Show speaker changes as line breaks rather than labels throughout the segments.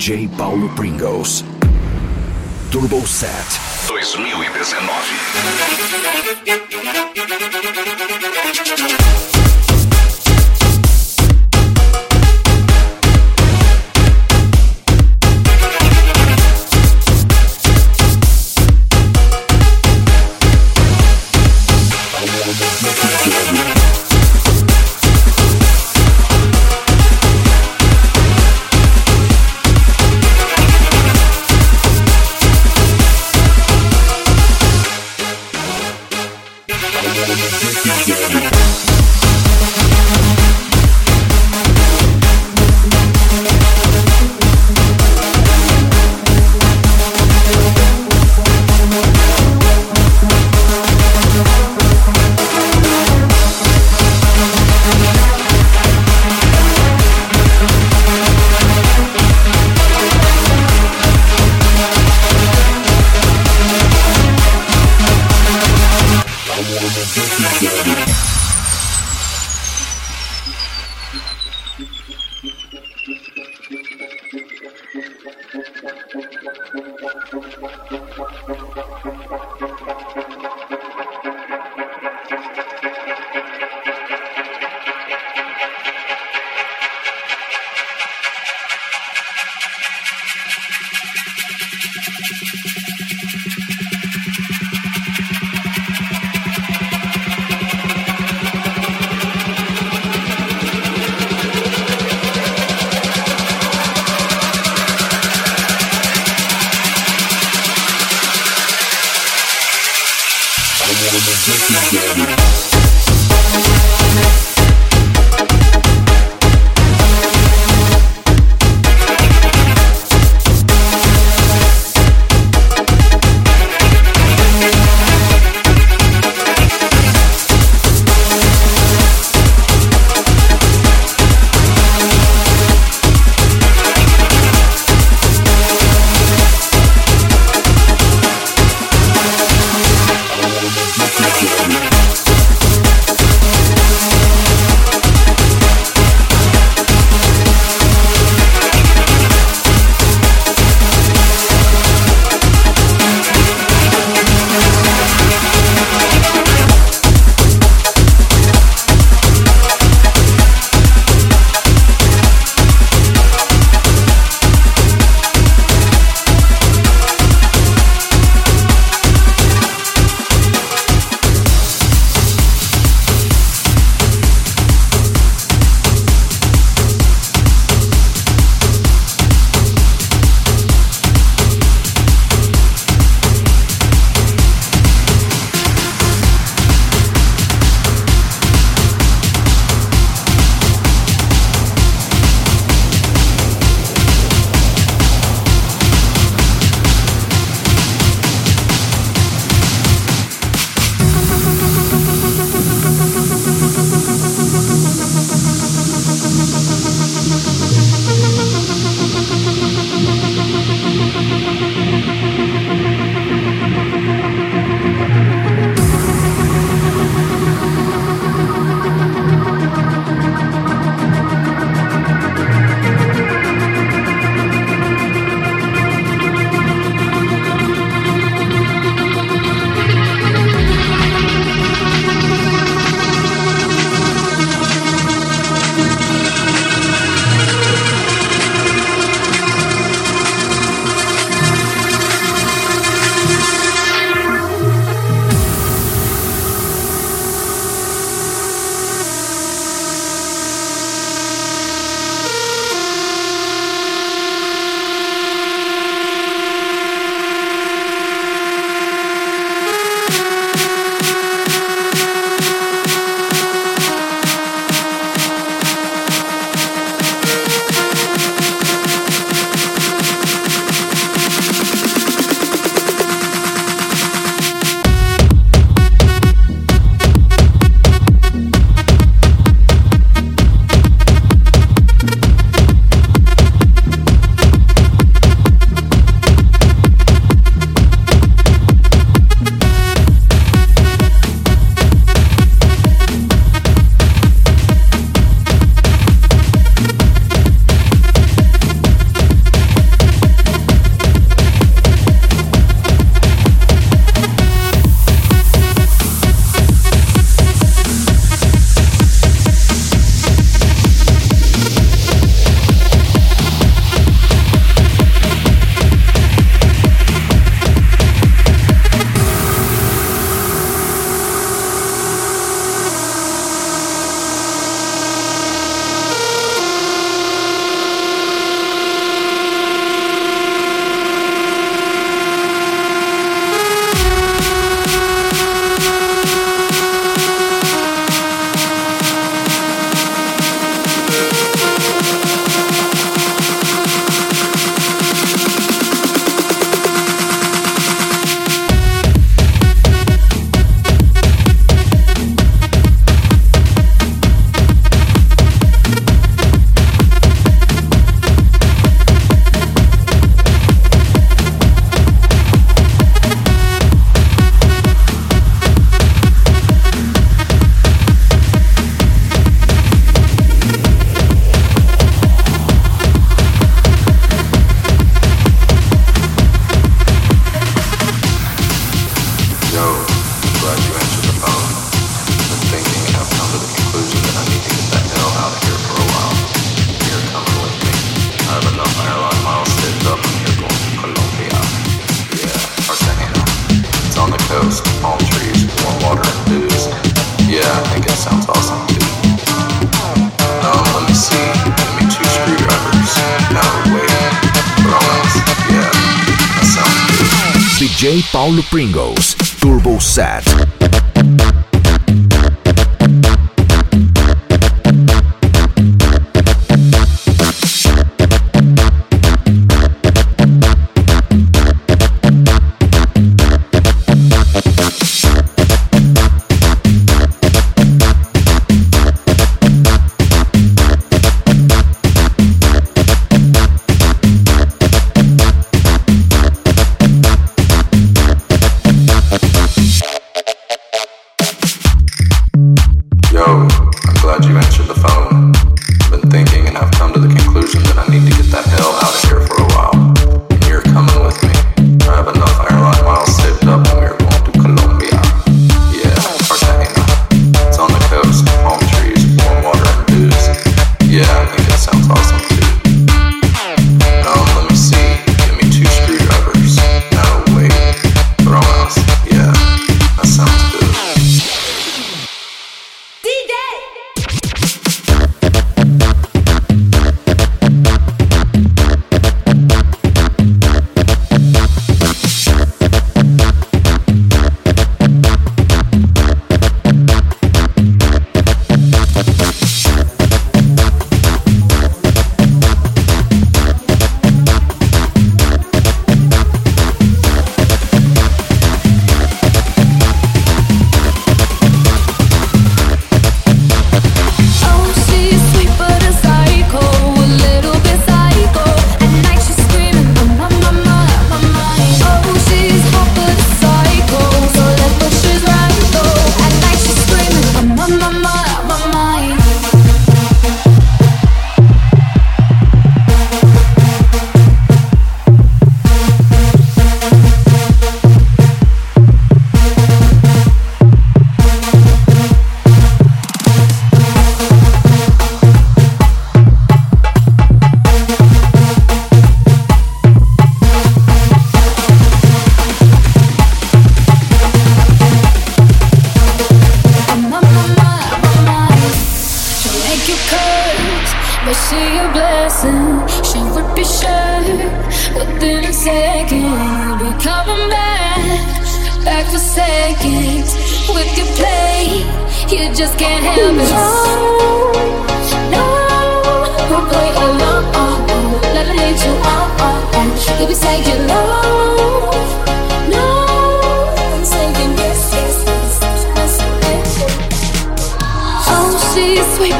DJ Paulo Pringles. Turbo Set 2019.
wanna just you down.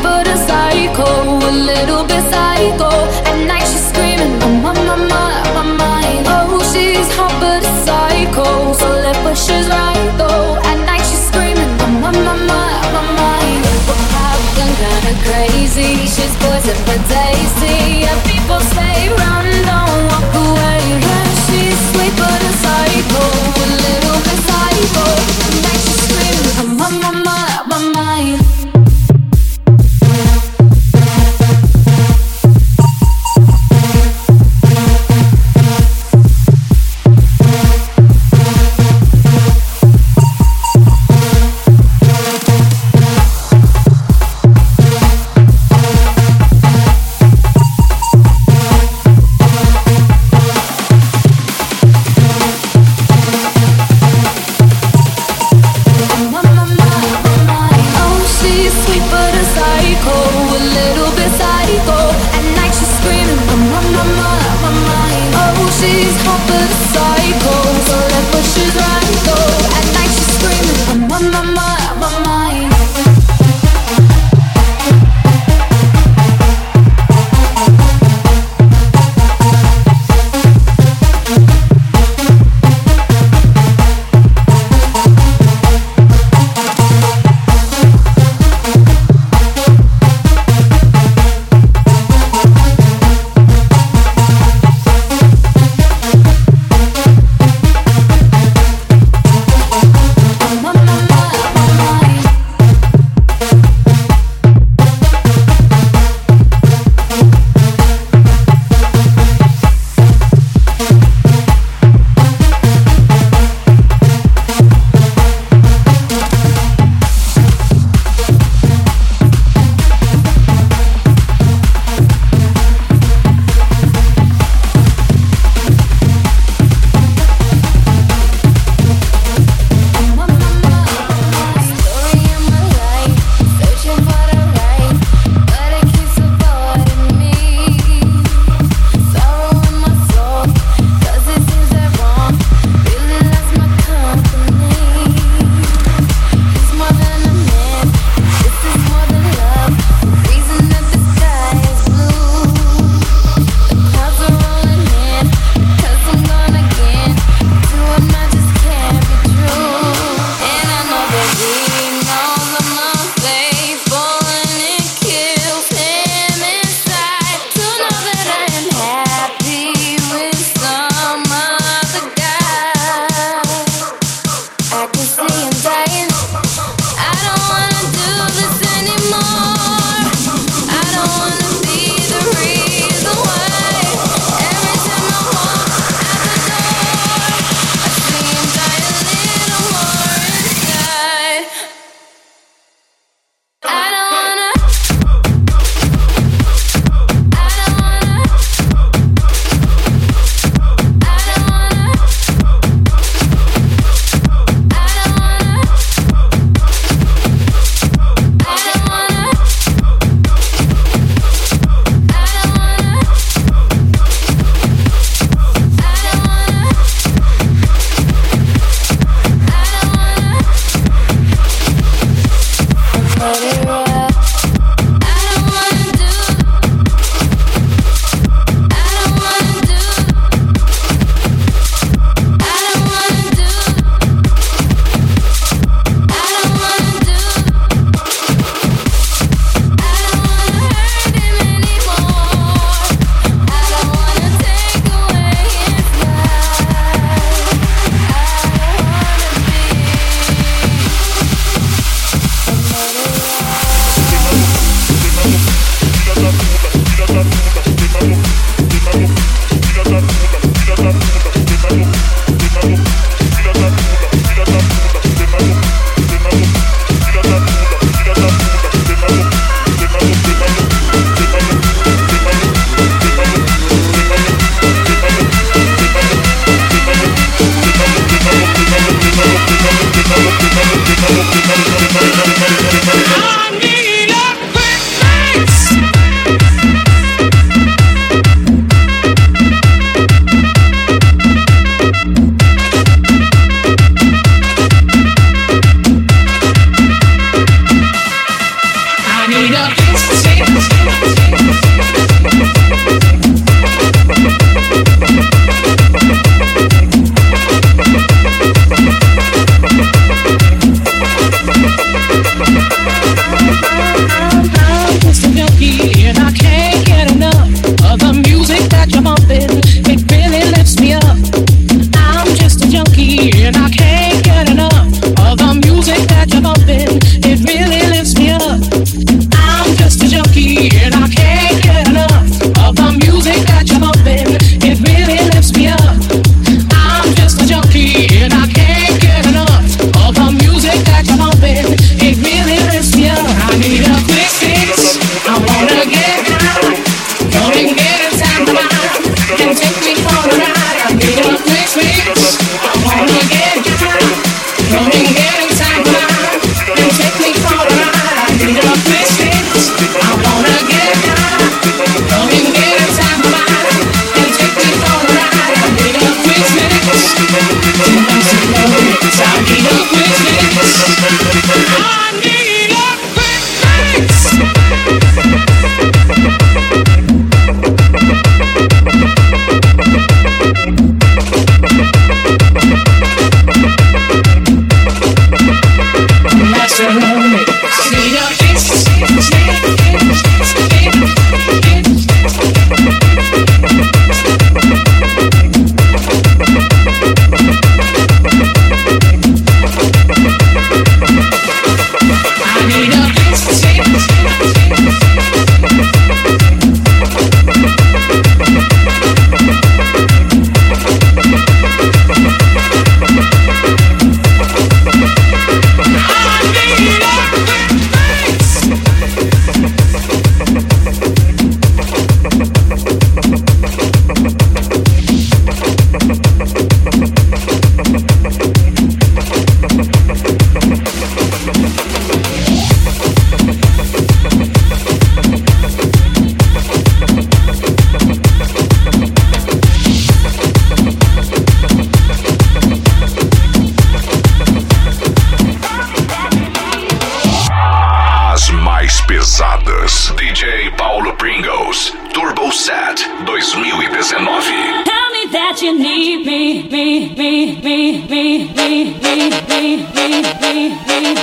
but a
psycho, a
little.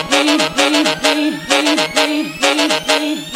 Thank you.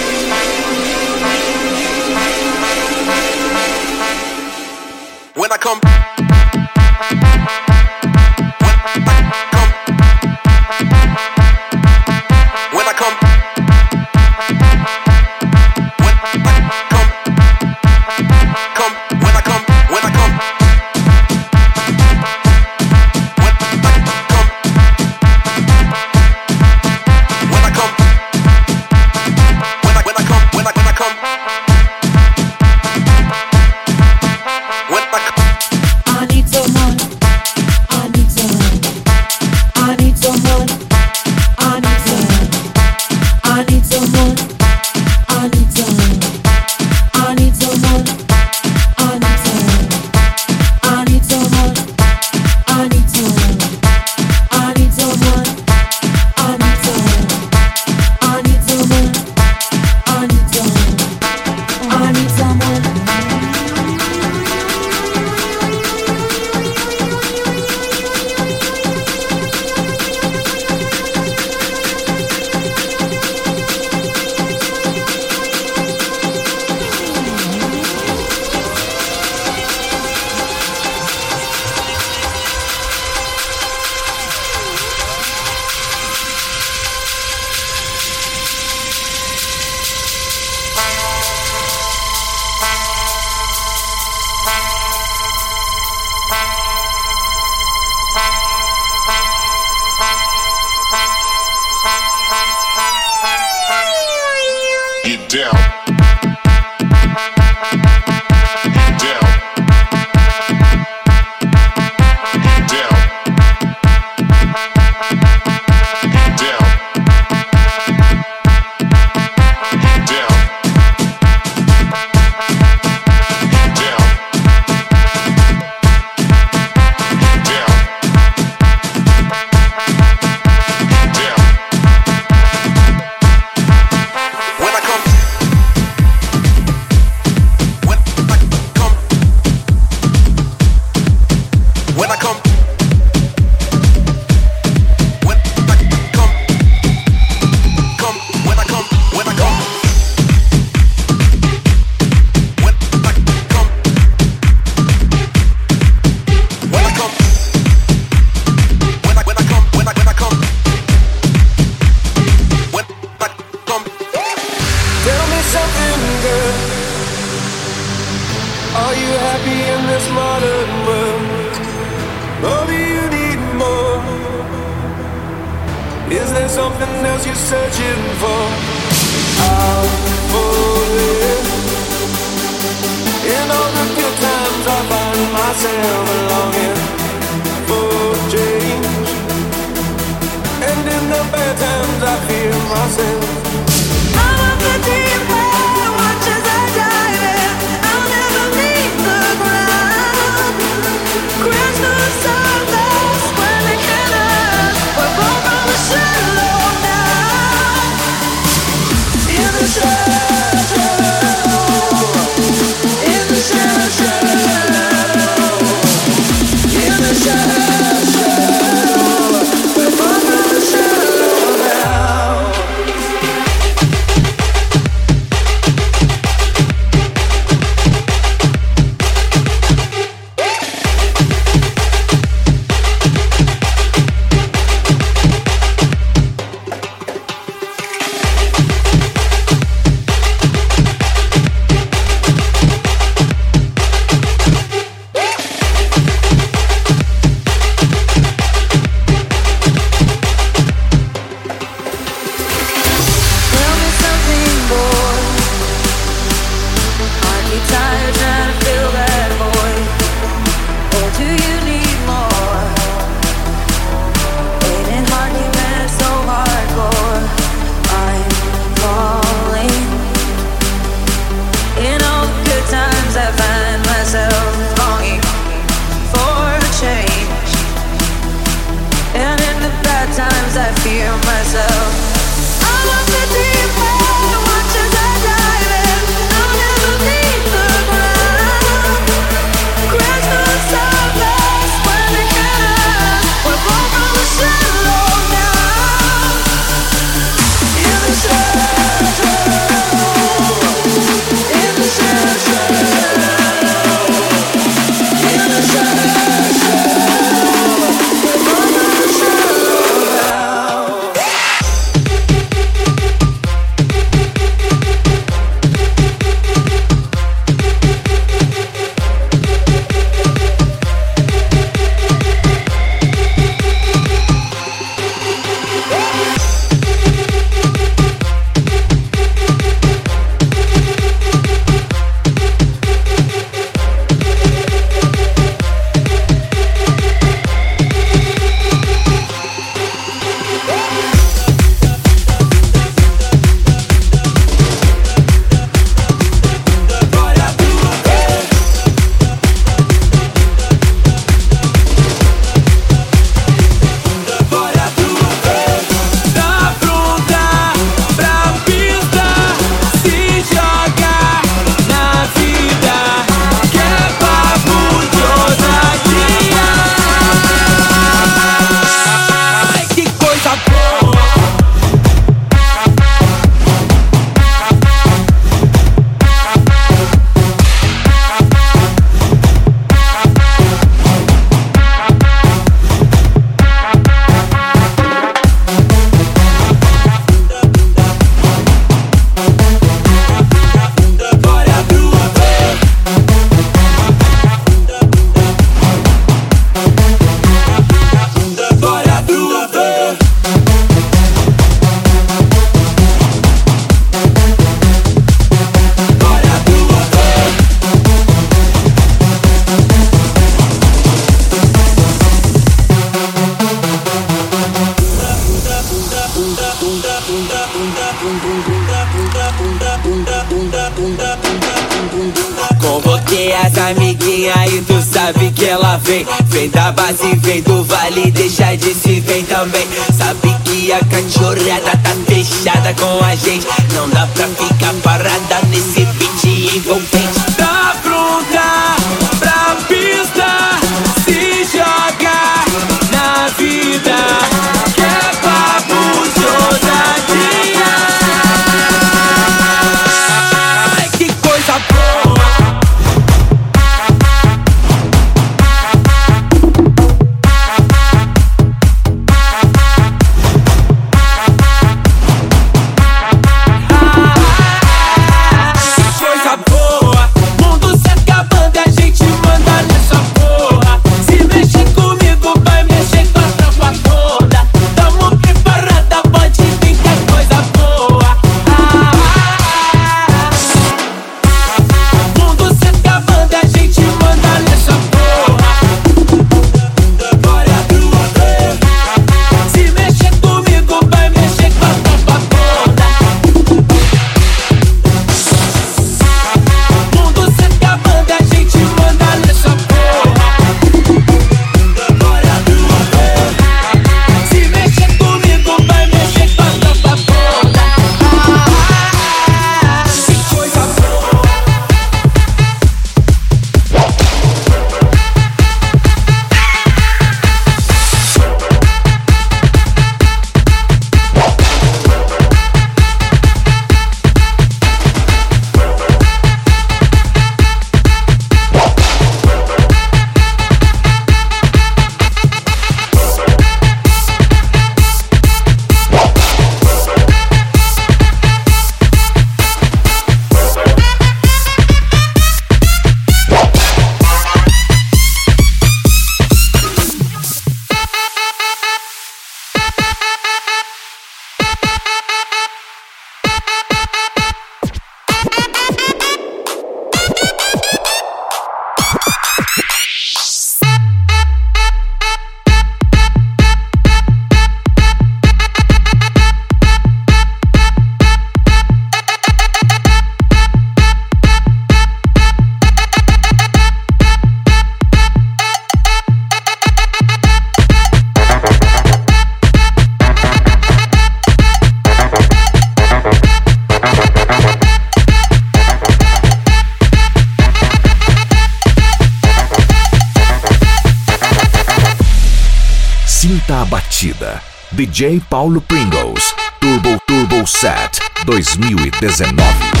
DJ Paulo Pringles, Turbo Turbo Set 2019.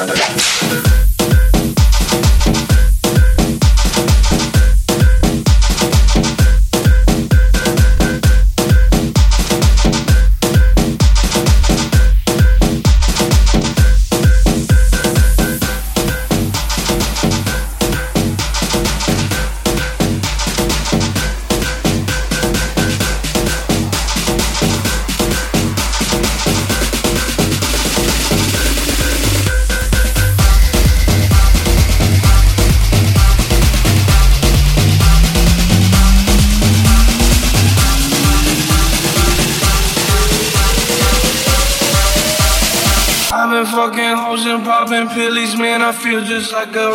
Wonderland. Like a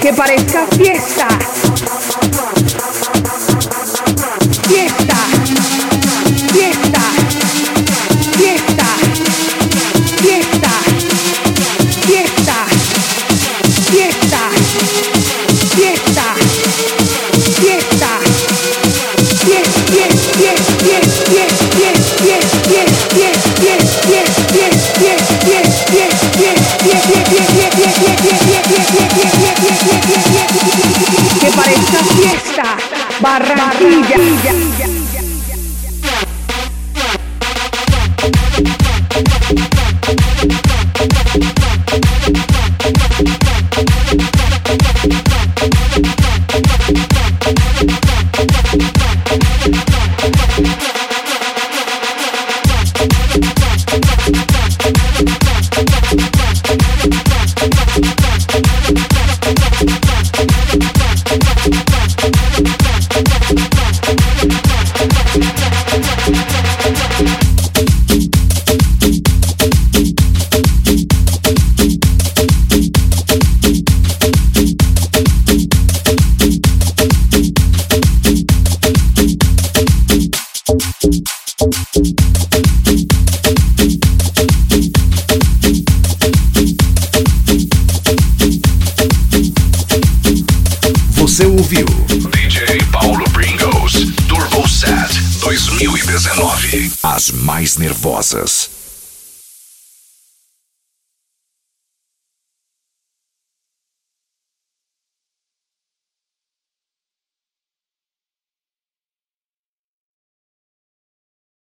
Que parezca. Fiesta. esta fiesta. Barranquilla.